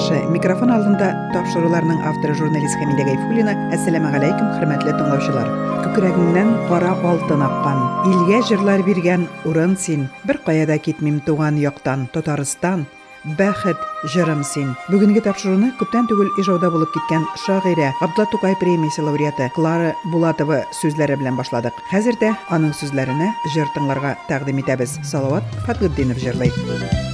тыңлаучылары микрофон алдында тапшыруларның авторы журналист Хәмидә Гайфуллина. Әссәламу алейкум, хөрмәтле тыңлаучылар. Күкрәгеңнән кара алтын аккан, илгә җырлар биргән урын син. Бер кая китмим туган яктан, Татарстан. бәхет җырым син бүгенге тапшыруны күптән түгел ижауда булып киткән шагыйрә Абдулла Тукай премиясе лауреаты Клара Булатова сүзләре белән башладык. Хәзер дә аның сүзләренә җыр тыңларга тәкъдим итәбез. Салават Фатгуддинов җырлый.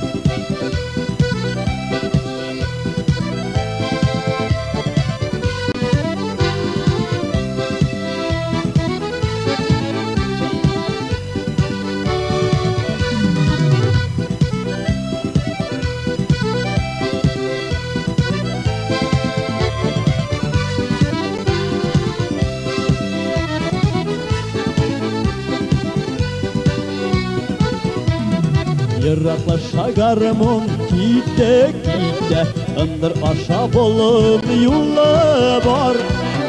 Uzaklaşa garmon gitte gitte Indir aşa bolum yo'li bor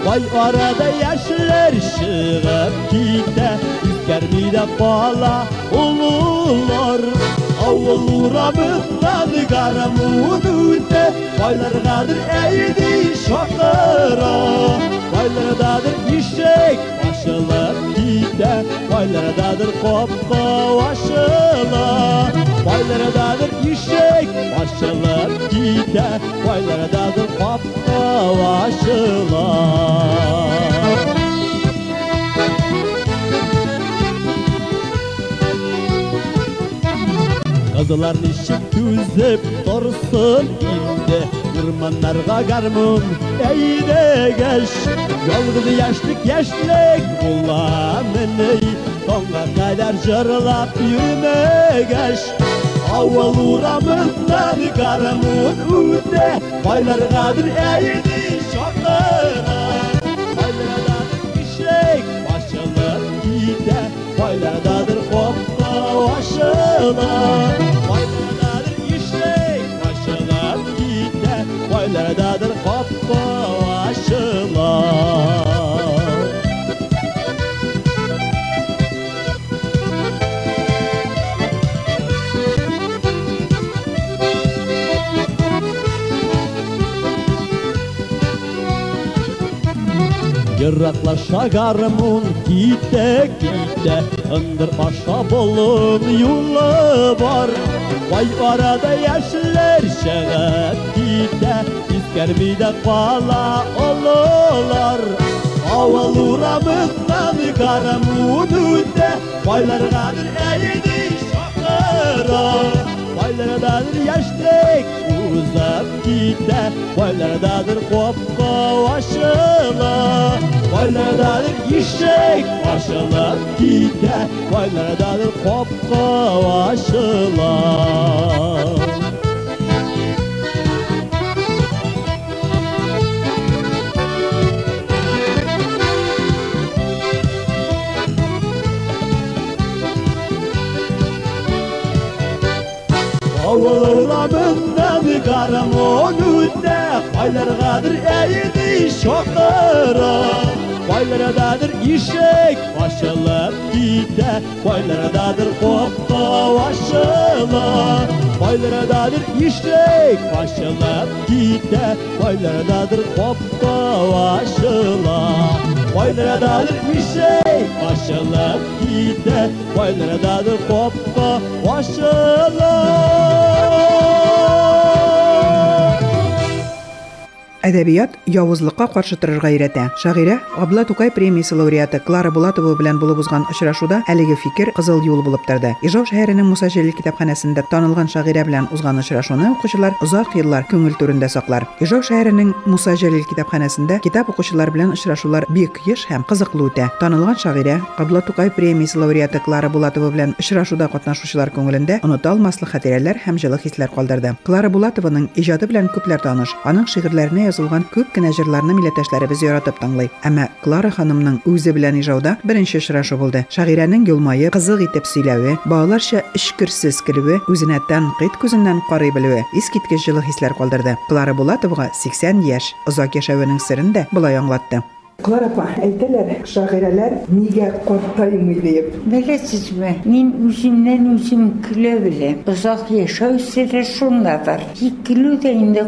Voy orada yashlar shig'ib gitte Yuzgarmida bola o'g'illar Avval uramizdan garmon o'tdi Boylargadir aydi shoqiro Boylardadir ishak oshilib gitte Boylardadir qopqa oshilib Baylara dadır işek başlar gider. Baylara dadır papka başlar Kazılar nişip tüzüp dursun indi Kırmanlarga garmum eyde geç. Yolgulu yaşlık yaşlık bulamın ey Tonga kadar cırlap yürüme geç. Avval uğramızlar karamın ütte Baylargadır eğdi şartlara. Bayladadır işek başlar gide Bayladadır kopta başlar Ерақлаша гармон китте китте Ындыр аша болын юлы бар Бай арада яшілер шығып китте Искәрмейді қала олылар Ауыл урамынан гармон өтті Байларғадыр Boylardadır yaşlik uzab gider. Boylardadır qopqa oshila Boylardadır ishak oshilib gider. Boylardadır qopqa oshila Namında bir karım o günde Baylargadır eğdi şoklara Baylardadır işek aşılır gide Baylardadır kopta aşılar Baylardadır işek aşılır gide Baylardadır kopta aşılar Baylardadır işek aşılır gide Baylardadır kopta aşılar Әдәбият явызлыкка каршы торырга өйрәтә. Шагыйрә Абла Тукай премиясе лауреаты Клара Булатова белән булып узган очрашуда әлеге фикер кызыл юл булып торды. Ижау шәһәренең Муса Җәлил китапханәсендә танылган шагыйрә белән узган очрашуны укучылар озак еллар күңел түрендә саклар. Ижау шәһәренең Муса Җәлил китапханәсендә китап укучылар белән очрашулар бик еш һәм кызыклы үтә. Танылган шагыйрә Абла Тукай премиясе лауреаты Клара Булатова белән очрашуда катнашучылар күңелендә оныта хатирәләр һәм җылы хисләр калдырды. Клара Булатованың иҗаты белән күпләр таныш. Аның шигырьләренә язылган күп кенә җырларны милләттәшләребез яратып тыңлый. Әмма Клара ханымның үзе белән ижауда беренче очрашу булды. Шагыйрәнең елмаеп, кызык итеп сөйләве, балаларча эшкерсез көлүе, үзенә тәнкыйть күзеннән карый белүе искиткеч җылы хисләр калдырды. Клара Булатовага 80 яшь, озак яшәвенең сырын да булай аңлатты. Клара апа, әйтәләр, шагыйрәләр нигә картаймый дип. Белесезме, мин үземнән үзем көлә беләм. Озак яшәү сире шундадыр. Тик көлү дә инде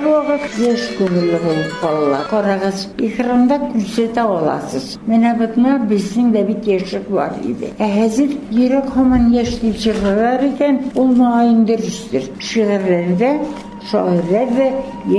вакыт яшь күңелле булып калалар. Карагыз, экранда күрсәтә аласыз. Менә битмә безнең дә бит яшьлек бар иде. Ә хәзер йөрәк һаман яшь дип чыгаралар икән, ул маңайын дөрестер. Шигырьләрдә шагыйрьләр дә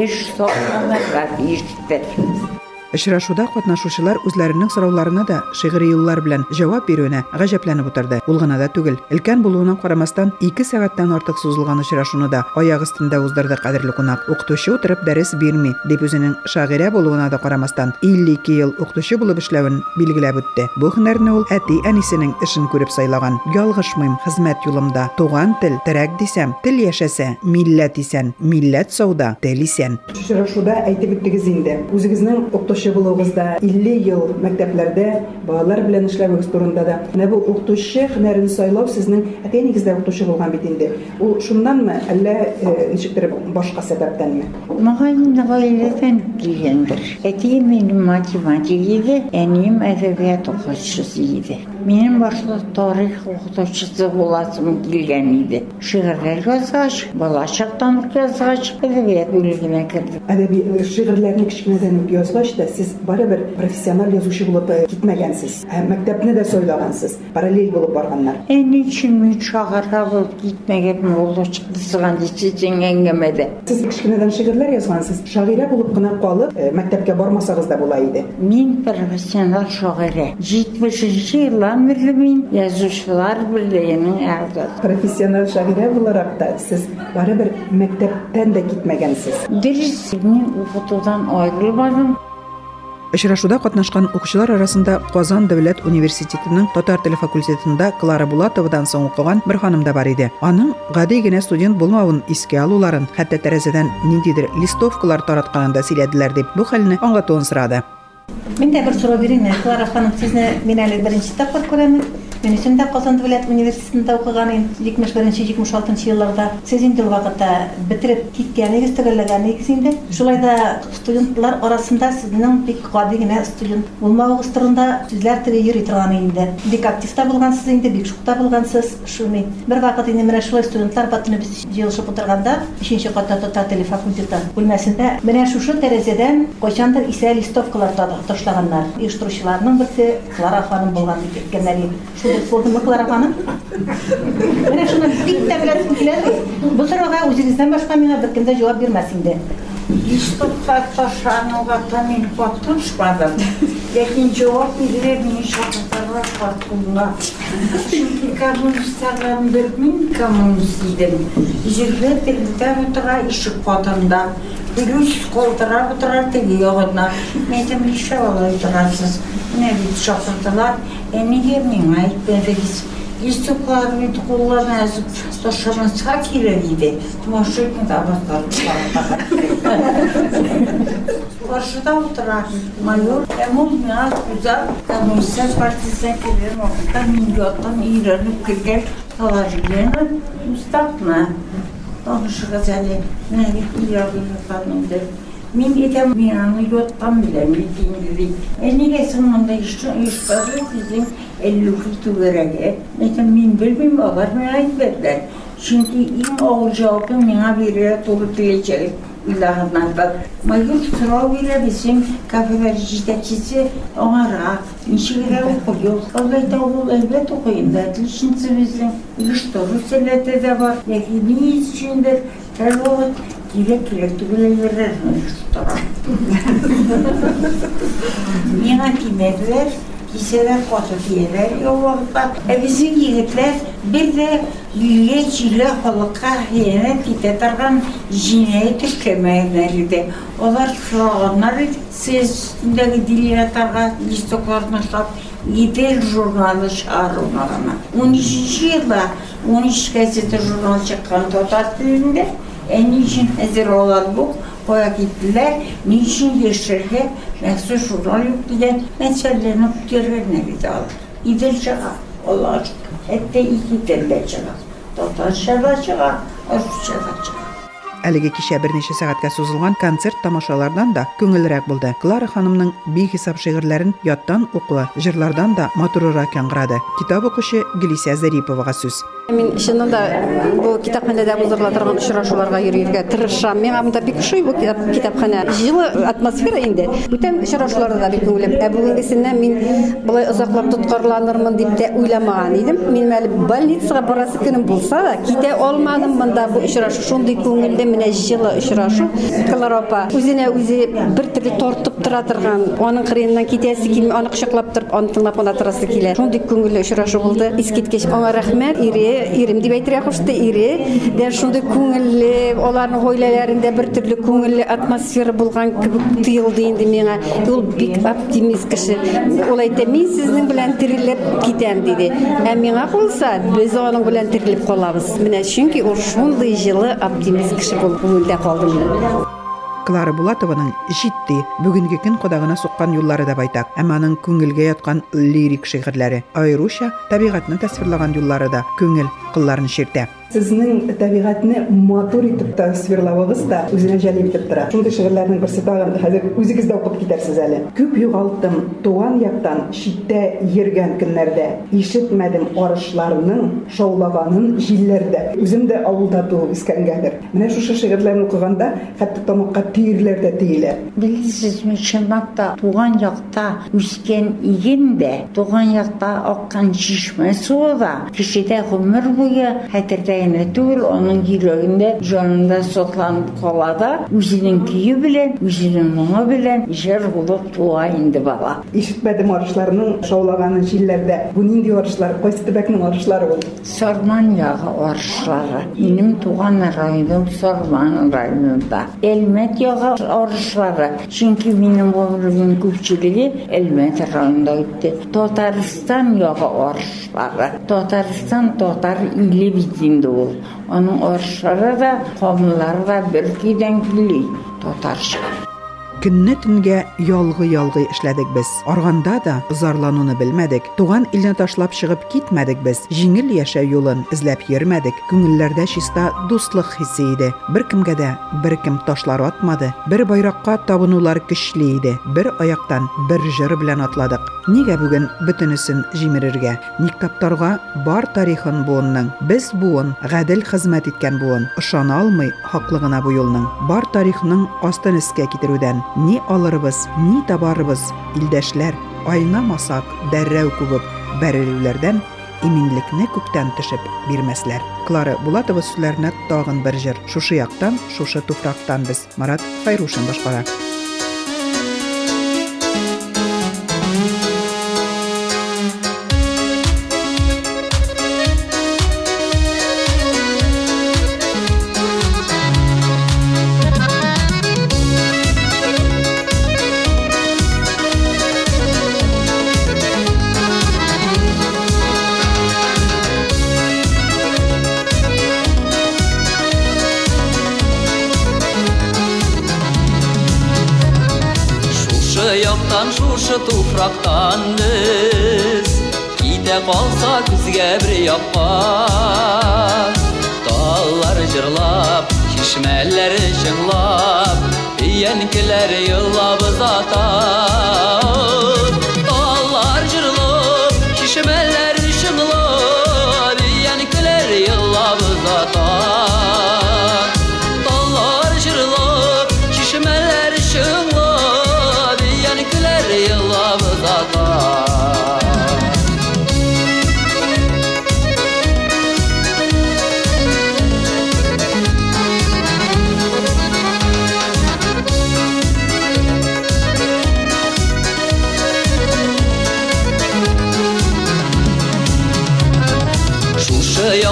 яшь сакланырга тиештер. Очрашуда катнашучылар үзләренең сорауларына да шигъри юллар белән җавап бирүенә гаҗәпләнеп утырды. Ул гына да түгел. Өлкән булуына карамастан 2 сәгатьтән артык сузылган очрашуны да аяк өстендә уздырды кадерле кунак. Укытучы утырып дәрес бирми, дип үзенең шагыйрә булуына да карамастан 52 ел укытучы булып эшләвен билгеләп үтте. Бу һөнәрне ул әти әнисенең эшен күреп сайлаган. Ялгышмыйм хезмәт юлымда. Туган тел терәк дисәм, тел яшәсә, милләт исән, милләт сауда, тел исән. Очрашуда әйтеп үттегез инде. Үзегезнең булуыгызда 50 ел мәктәпләрдә балалар белән эшләвегез турында да. Менә бу укытучы һөнәрен сайлау сезнең әтәнигездә укытучы булган бит инде. Ул шуннанмы, әллә э, ничектер башка сәбәптәнме? Маған гаиләдән килгәндер. Әтием минем математик иде, әнием әдәбият укытучысы иде. Минем башта тарих укытучысы буласым килгән иде. Шигырьләр язгач, бала чактан ук язгач, әдәбият бүлегенә кердем. Әдәби шигырьләрне кичкенәдән үк язгач та siz barəbər professional yazışı olub e, getməgənsiz. Həm məktəbini də söyləmənsiz. Paralel olub barğanlar. Ən e, kimi çağıra olub getməgən oldu çıxdısan içəcən əngəmədə. Siz kiçkinədən şeğirlər yazğansız. Şairə olub qına qalıb e, məktəbə barmasağız da bulaydı. Min professional şairə. 70-ci ildən bəri min yazıçılar birliyinin ərdədir. Professional şairə olaraq da siz barəbər məktəbdən də getməgənsiz. Dərsini oxutudan ayrılmadım. Очрашуда катнашкан укучылар арасында Казан дәүләт университетының татар теле факультетында Клара Булатовадан соң укыган бер ханым да бар иде. Аның гади генә студент булмавын искә алуларын, хәтта тәрәзәдән ниндидер листовкалар таратканын да сөйләделәр дип бу хәлне аңлатуын сорады. Мен дә бер сорау бирәм, Клара ханым, сезне мин әле беренче тапкыр күрәм. Мен үзем дә Казан дәүләт университетында укыган идем 71-76 елларда. Сез инде вакытта бетереп киткәнегез, төгәлләгәнегез инде. Шулай да студентлар арасында сезнең бик гади генә студент булмавыгыз турында сүзләр теге йөри торган инде. Бик актив та булгансыз инде, бик шукта булгансыз. Шуны бер вакыт инде менә шулай студентлар батыны без җыелышып утырганда 5нче катта татар теле факультеты бүлмәсендә менә шушы тәрәзәдән кайчандыр исә листовкалар та- ташлаганнар. Оештыручыларның берсе Клара ханым булган дип әйткәннәр иде. Клара ханым? Менә шуны тә беләсем килә. Бу сорауга үзегездән башка миңа инде. Листовка ташлануга мин катнашмадым. Ләкин җавап бирергә мин шагыйрьләр катнашканга. Чөнки коммунистлардан бер мин коммунист утыра теге ягына. Мен алай торасыз? Менә бит шакырдылар. Emniyemin ayıklarız. İstiklalini kullanırız. Taşımın çak ileriydi. Maşırkın da Karşıda oturan mayor, Emul Nihat Güzel, Komünistler Partisi'ne gelen orada milyottan İran'ı kırgel kalarlarını müstakna. Danışık azali, ne yapıyor bu efendim dedi. Milliyeten binanı yottan bile bildiğinizi. Enine sonunda işte işbazı sizin ellilikti verege. Mesela min bilmem ağır merak verdiler. Çünkü im oğul cevabı mina verir doğru diyecek. İlahından bak. Mayıl sıra verir bizim kafe vericidekisi ona rahat. İşlere okuyor. Vallahi davul elbet okuyun derdi. Şimdi bizim iş doğru selette de var. Belki ne içindir? Her vakit кирәк түгел әйберләр тора. Миңа тимәделәр, sorganlar siz üstündeki diliye targa listoklarına şap gider jurnalı çağırmalarına. 13. yılda 13 gazete jurnal çıkan Tatar dilinde en için hazır olan bu koya gittiler. Niçin geçerken mahsus jurnal yok diyen meselelerini görevlerine alır. Gider çıkar. Allah aşkına. Hatta iki dille çıkar. Tatarça da çıkar, Rusça da çıkar. Әлеге концерт тамашалардан да күңеллерәк булды. Клара ханымның яттан укуы, җырлардан да матурырак яңгырады. Китап Зариповага сүз. Мин чынында бу китапханәдә булдырыла торган очрашуларга йөрергә тырышам. Миңа монда бик ошый бу китап китапханә. Җылы атмосфера инде. Бүтән очрашуларда да бик күңелем. Ә бүгенгесеннән мин булай озаклап тоткарланырмын дип тә уйламаган идем. Мин мәле больницага барасы көнем булса да, китә алмадым монда бу очрашу. Шундый күңелдә менә җылы очрашу. Кларопа үзенә үзе бер төрле тартып тора торган, аның кырыеннан китәсе килми, аны кочаклап торып, аны тыңлап кына торасы килә. Шундый күңелле очрашу булды. Искиткеч аңа рәхмәт. Ире, ирем дип әйтергә кушты, ире. Дә шундый күңелле, аларның гаиләләрендә бер төрле күңелле атмосфера булган кебек тоелды инде миңа. Ул бик оптимист кеше. Ул әйтә, мин сезнең белән терелеп китәм диде. Ә миңа булса, без аның белән терелеп оптимист минем. Клара Булатованың җитди, бүгенге көн кодагына суккан юллары да байтак, әмма аның күңелгә лирик шигырьләре, аеруча табигатьне тасвирлаган юллары да күңел кылларын ширтә. Сезнең табигатьне матур итеп тасвирлавыгыз да үзенә җәлеп итеп тора. Шундый шигырьләрнең берсе тагын хәзер үзегез дә укып китәрсез әле. Күп югалтым туган яктан читтә йөргән көннәрдә. Ишетмәдем арышларның шаулаганын җилләрдә. Үзем дә авылда туып үскәнгәдер. Менә шушы шигырьләрне укыганда хәтта тамакка тиерләр дә тиелә. Білесізме шынақта туған жақта өскен иген де туған жақта аққан шишме суы да кішіде ғұмыр бойы хәтердәйіне Ürəyinə deyil, onun yüreğində canında soxlanıb qalada, üzünün kiyi bilen, üzünün mama bilen, jer bulup dua indi bala. İşitmedim arışlarının şovlaganı jillerde. Bu nindi arışlar, Koysetibek'in arışları oldu. Sarman yağı arışları. Benim tuğan rayonum Sarman rayonunda. Elmet yağı arışları. Çünkü benim ömrümün küçülüğü Elmet rayonunda gitti. Tataristan yağı arışları. Tataristan Tatar ili bizimdi ол. Оның орышлары да, қомылары да бір күйден күлей. Татарша. Көнне төнгә ялгы-ялгы эшләдек без. Арганда да зарлануны белмәдек. Туган илне ташлап чыгып китмәдек без. Җиңел яшәү юлын эзләп йөрмәдек. Күңелләрдә чиста дуслык хисе иде. Беркемгә дә беркем ташлар атмады. Бер байракка табынулар көчле иде. Бер аяктан бер җыр белән атладык. Нигә бүген бөтенесен җимерергә? Ник таптарга бар тарихын буынның. Без буын, гадел хезмәт иткән буын. Ышана алмый хаклыгына бу юлның. Бар тарихның астын искә китерүдән ни алырбыз, ни табарбыз, илдәшләр, айнамасак дәррәү күбеп бәрелүләрдән иминлекне күктән төшеп бирмәсләр. Клара Булатова сүзләренә тагын бер җыр. Шушы яктан, шушы туфрактан без Марат Хайрушин башкара. Шушы яктан шушы туфрактан без Китә калса күзгә бер якка Таллар җырлап, чишмәләр чыңлап Өянкеләр йыллап озата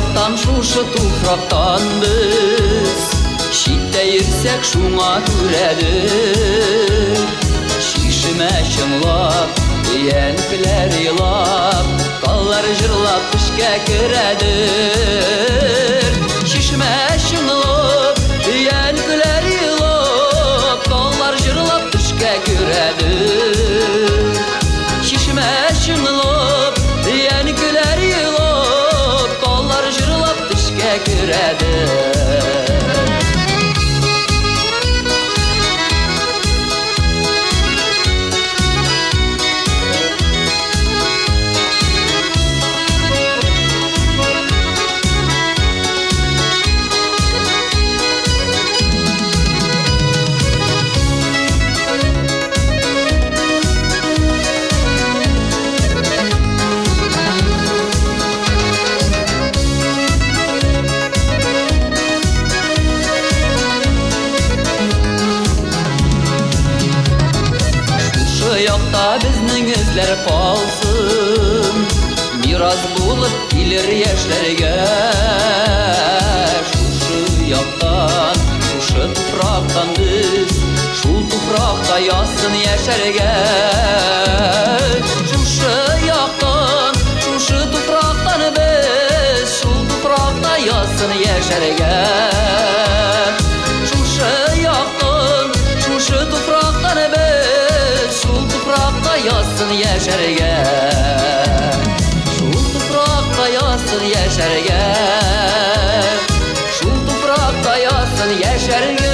яктан шушы туфрактан без Читтә йөрсәк шуңа күрәдер Шишемә чыңлап, янкеләр елап Таллар җырлап төшкә керәдер gelegan Şuşa yaktın, şuşa topraktan biz Şul toprakta yazsın yaşarga. Şul toprakta yazsın yeşergen Şul toprakta yazsın yeşergen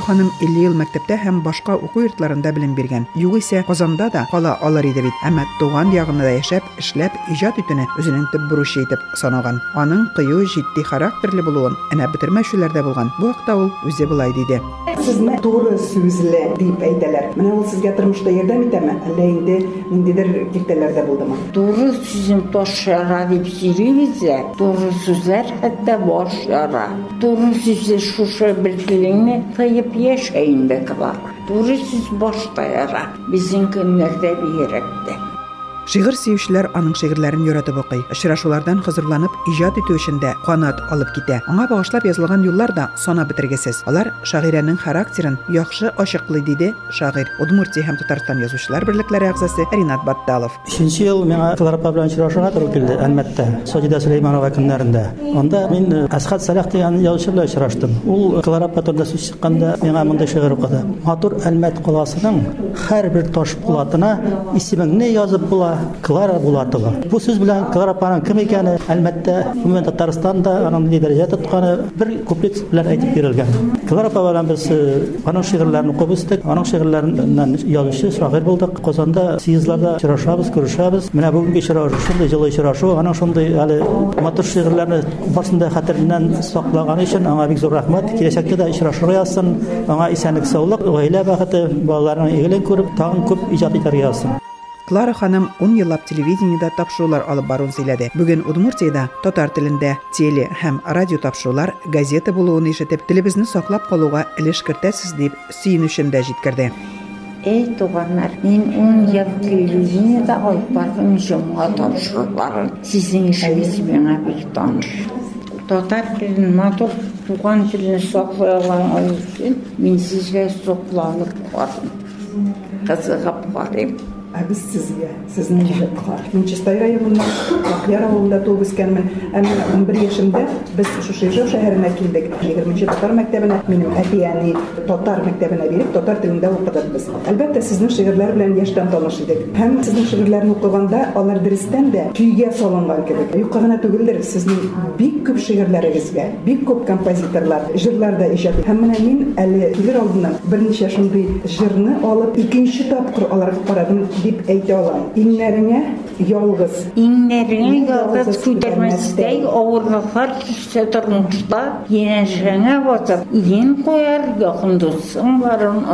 Клара ханым 50 ел мәктәптә һәм башка уку йортларында белем биргән. Югыйсә Казанда да кала алыр иде бит. Әмма туган ягында да яшәп, эшләп, иҗат итүне үзенең төп бурычы итеп санаган. Аның кыю, җитди характерлы булуын әнә бетермәшүләрдә булган. Бу вакытта ул үзе булай диде. Сезне туры сүзле дип әйтәләр. Менә ул сезгә тормышта ярдәм итәме? Әллә инде ниндидер киртәләрдә булдымы? Doğru sözün baş yara deyip sürüyoruz ya. Doğru sözler hatta baş yara. Doğru sözler şuşa birliğini tayıp diye şeyinde kılar. Durisiz boş dayara. Bizimkinlerde bir yerekte. Шигырь сөючеләр аның шигырьләрен яратып укый. Очрашулардан хозурланып, иҗат итү эшендә канат алып китә. Аңа багышлап язылган юллар да сана бетергесез. Алар шагыйрәнең характерын яхшы ачыклый диде шагыйрь. Удмуртия һәм Татарстан язучылар берлекләре әгъзасы Ринат Батталов. Үшенче ел миңа Кларапа белән очрашуга туры килде Әлмәттә, Саҗидә Сөләйманова көннәрендә. Анда мин э, Әсхат Салах дигән язучы белән очраштым. Ул Кларапа турында сүз чыкканда миңа мондай шигырь укыды. Матур Әлмәт каласының һәрбер таш булатына исемеңне язып була, Клара Булатова. Бу сүз белән Кларапаның кем икәне Әлмәттә, гомумән Татарстанда аның ни дәрәҗә тотканы бер куплет белән әйтеп бирелгән. Кларапа белән без аның шигырьләрен укып үстек. Аның шигырьләреннән язучы шагыйрь булдык. Казанда съездларда очрашабыз, күрешәбез. Менә бүгенге очрашу шундый җылы очрашу, аның шундый әле матур шигырьләрне барсында хәтереннән саклаган өчен аңа бик зур рәхмәт. Киләчәктә дә очрашырга язсын. Аңа исәнлек, саулык, гаилә бәхете, балаларның игелеген күреп, тагын күп иҗат итәргә язсын. Клара ханым 10 еллап телевидениедә тапшырулар алып баруын сөйләде. Бүген Удмуртиядә татар телендә теле һәм радио тапшырулар, газета булуын ишетеп, телебезне саклап калуга өлеш кертәсез дип сөенүчен дә җиткерде. Ey туганнар, мин 10 ел телевидениеда алып бардым җомга тапшыруларын. Sizin işiniz миңа бик таныш. Татар телен матур туган телен саклай алган өчен мин сезгә сокланып бардым. Кызыгып бардым. Ә без сезгә, сезнең җиһәткә. Мин Чистай районында, Акъяр авылында туып үскәнмен. Әмма 11 яшемдә без шушы Ижау шәһәренә килдек. 20 татар мәктәбенә, минем әти әни татар мәктәбенә биреп, татар телендә укыдык без. Әлбәттә, сезнең шигырьләр белән яшьтән таныш идек. Һәм сезнең шигырьләрне укыганда, алар дөрестән дә көйгә салынган кебек. Юкка гына түгелдер, сезнең бик күп шигырьләрегезгә, бик күп композиторлар җырлар да иҗат. Һәм менә мин әле килер алдыннан берничә шундый җырны алып икенче тапкыр аларга карадым дип әйтә алам. Иннәреңә ялгыз İnlerine yalnız küdermestey ağırlıklar düşse durmuşta yine şene basıp in koyar yakın dostun varın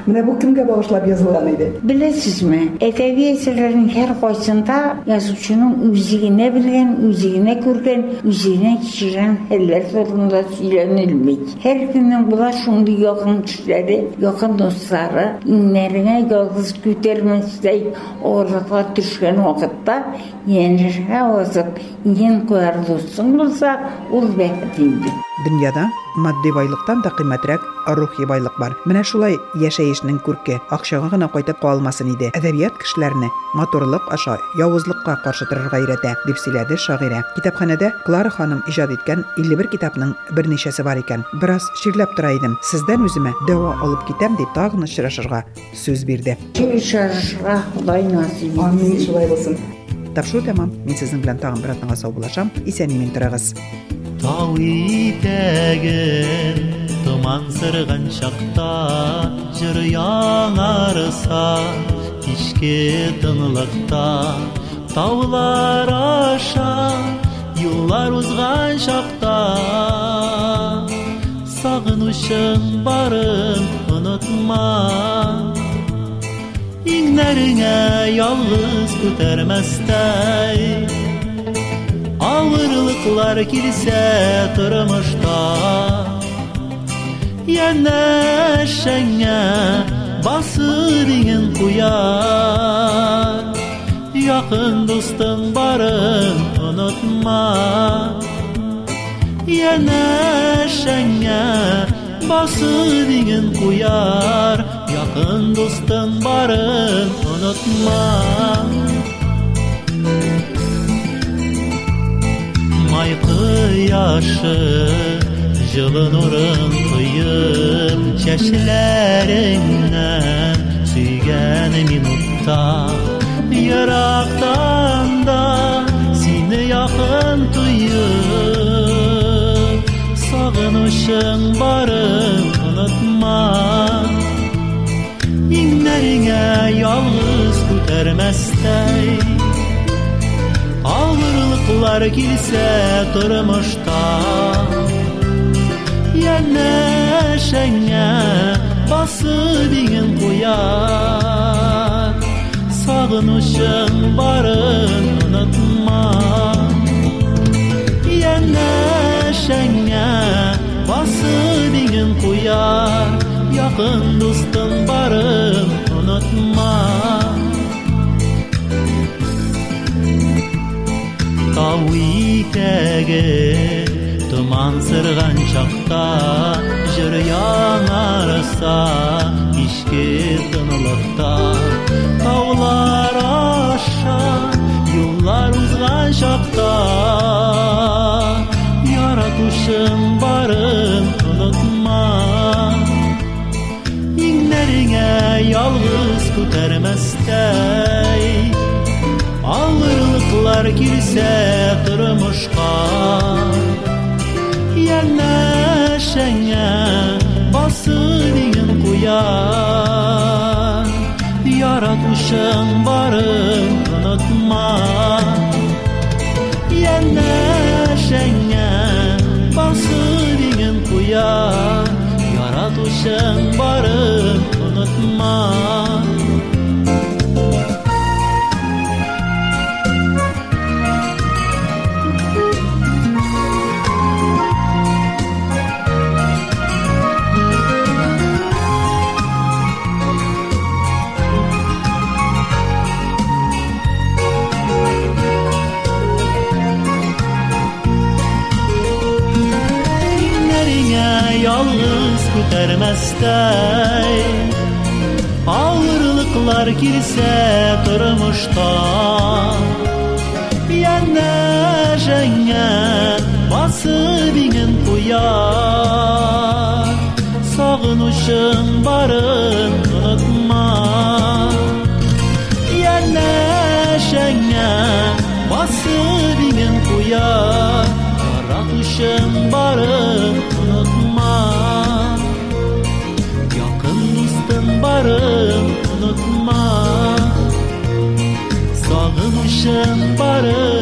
unutma. Менә бу кемгә багышлап язылган иде? Беләсезме, әдәби әсәрләрнең һәр кайсында язучының үзигенә белгән, үзигенә күргән, үзигенә кичергән хәлләр турында сөйләнелми. Һәр кемнең була шундый якын кешеләре, якын дуслары, иннәренә ялгыз күтәрмәстәй авырлыклар төшкән вакытта янәшә вазып, ин куяр дустың булса, ул бәхет инде. Дөньяда матди байлыктан да кыйммәтрәк рухи байлык бар. Менә шулай яшәешнең күрке акчага гына кайтып калмасын иде. Әдәбият кешеләрне матурлык аша явызлыкка каршы торырга өйрәтә, дип сөйләде шагыйрә. Китапханәдә Клара ханым иҗат иткән 51 китапның берничәсе бар икән. Бераз ширләп тора идем. Сездән үземә дәва алып китәм дип тагын очрашырга сүз бирде. Шашыра Худай насыйп. Амин, шулай булсын. Тапшыру тәмам. Мин сезнең белән тагын бер атнага сау булашам. Исән-имин торыгыз. Тау итәген Томан сырған шақта Жыр яңарыса Кешке тынлықта Таулар аша Юллар узған шақта Сағынышың барын ұнытма Иңнәріңә ялғыз күтәрмәстәй Авырлыклар килсә тормышта yanaşanga basiring quyar yaqin do'sting barin unutma. Yanaşanga bosiringin quyar yaqin do'sting barin unutma. May quyoshi Yılın orantıyım çeşilerinden Süygen minutta Yaraktan da Seni yakın duyup Sağınışın barın unutma. İnlerine yalnız kütermestey Ağırlıklar girse durmuştan neşene basıdığın koyar Sağınışın barın unutma. Yene neşene basıdığın koyar Yakın dostun barın unutma. Tavikege дустың барын онытма Тау итәге Томан сырған шақта Жыр яңарыса Кишке тынылықта Таулар аша Юллар узған шақта Яратушың барын ұнытма Иңнәріңә ялғыз күтәрмәстәй Авырлыклар килсә тормышка neşene basırın kuyan Yaratmışım varım unutma Yeneşene basırın kuyan Yaratmışım varım unutma күтәрмәстәй Авырлыклар килсә тормышта Янәшәңә басып иңен куяр Сагынышың барын онытма Янәшәңә басып иңен куяр Яратушың барын chão parando.